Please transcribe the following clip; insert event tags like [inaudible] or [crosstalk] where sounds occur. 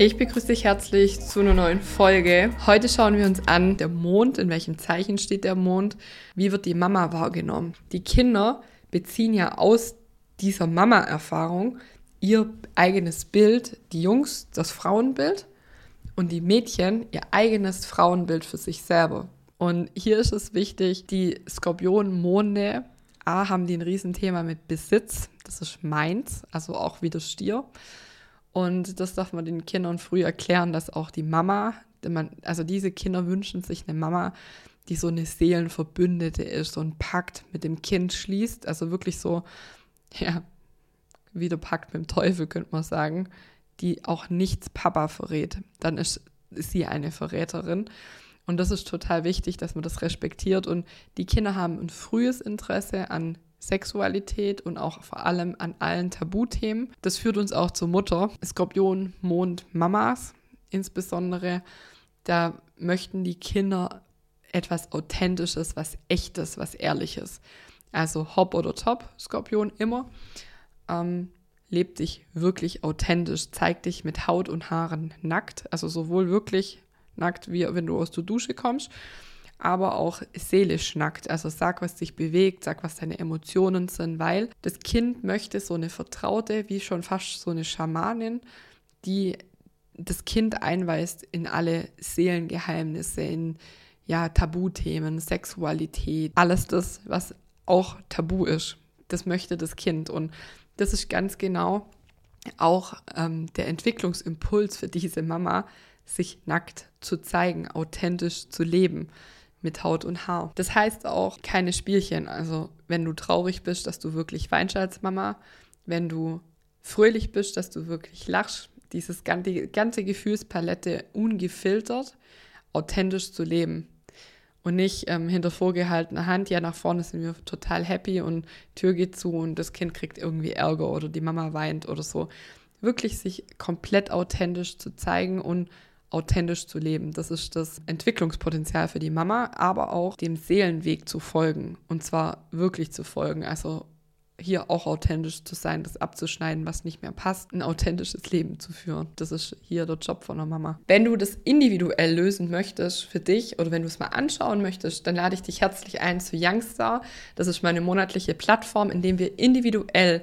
Ich begrüße dich herzlich zu einer neuen Folge. Heute schauen wir uns an, der Mond, in welchem Zeichen steht der Mond, wie wird die Mama wahrgenommen. Die Kinder beziehen ja aus dieser Mama-Erfahrung ihr eigenes Bild, die Jungs das Frauenbild und die Mädchen ihr eigenes Frauenbild für sich selber. Und hier ist es wichtig, die Skorpion-Monde, A, haben die ein Riesenthema mit Besitz, das ist meins, also auch wie der Stier. Und das darf man den Kindern früh erklären, dass auch die Mama, also diese Kinder wünschen sich eine Mama, die so eine Seelenverbündete ist, so ein Pakt mit dem Kind schließt. Also wirklich so, [laughs] ja, wie der Pakt mit dem Teufel, könnte man sagen, die auch nichts Papa verrät. Dann ist sie eine Verräterin. Und das ist total wichtig, dass man das respektiert. Und die Kinder haben ein frühes Interesse an Sexualität und auch vor allem an allen Tabuthemen. Das führt uns auch zur Mutter. Skorpion, Mond, Mamas insbesondere. Da möchten die Kinder etwas Authentisches, was Echtes, was Ehrliches. Also Hop oder Top, Skorpion immer. Ähm, leb dich wirklich authentisch, zeig dich mit Haut und Haaren nackt. Also sowohl wirklich nackt, wie wenn du aus der Dusche kommst, aber auch seelisch nackt. Also sag, was dich bewegt, sag, was deine Emotionen sind, weil das Kind möchte so eine Vertraute, wie schon fast so eine Schamanin, die das Kind einweist in alle Seelengeheimnisse, in ja, Tabuthemen, Sexualität, alles das, was auch tabu ist. Das möchte das Kind. Und das ist ganz genau auch ähm, der Entwicklungsimpuls für diese Mama, sich nackt zu zeigen, authentisch zu leben mit Haut und Haar. Das heißt auch keine Spielchen. Also wenn du traurig bist, dass du wirklich weinst als Mama, wenn du fröhlich bist, dass du wirklich lachst, dieses ganze, ganze Gefühlspalette ungefiltert, authentisch zu leben. Und nicht ähm, hinter vorgehaltener Hand, ja, nach vorne sind wir total happy und Tür geht zu und das Kind kriegt irgendwie Ärger oder die Mama weint oder so. Wirklich sich komplett authentisch zu zeigen und authentisch zu leben. Das ist das Entwicklungspotenzial für die Mama, aber auch dem Seelenweg zu folgen und zwar wirklich zu folgen. Also hier auch authentisch zu sein, das abzuschneiden, was nicht mehr passt, ein authentisches Leben zu führen. Das ist hier der Job von der Mama. Wenn du das individuell lösen möchtest für dich oder wenn du es mal anschauen möchtest, dann lade ich dich herzlich ein zu Youngstar. Das ist meine monatliche Plattform, in dem wir individuell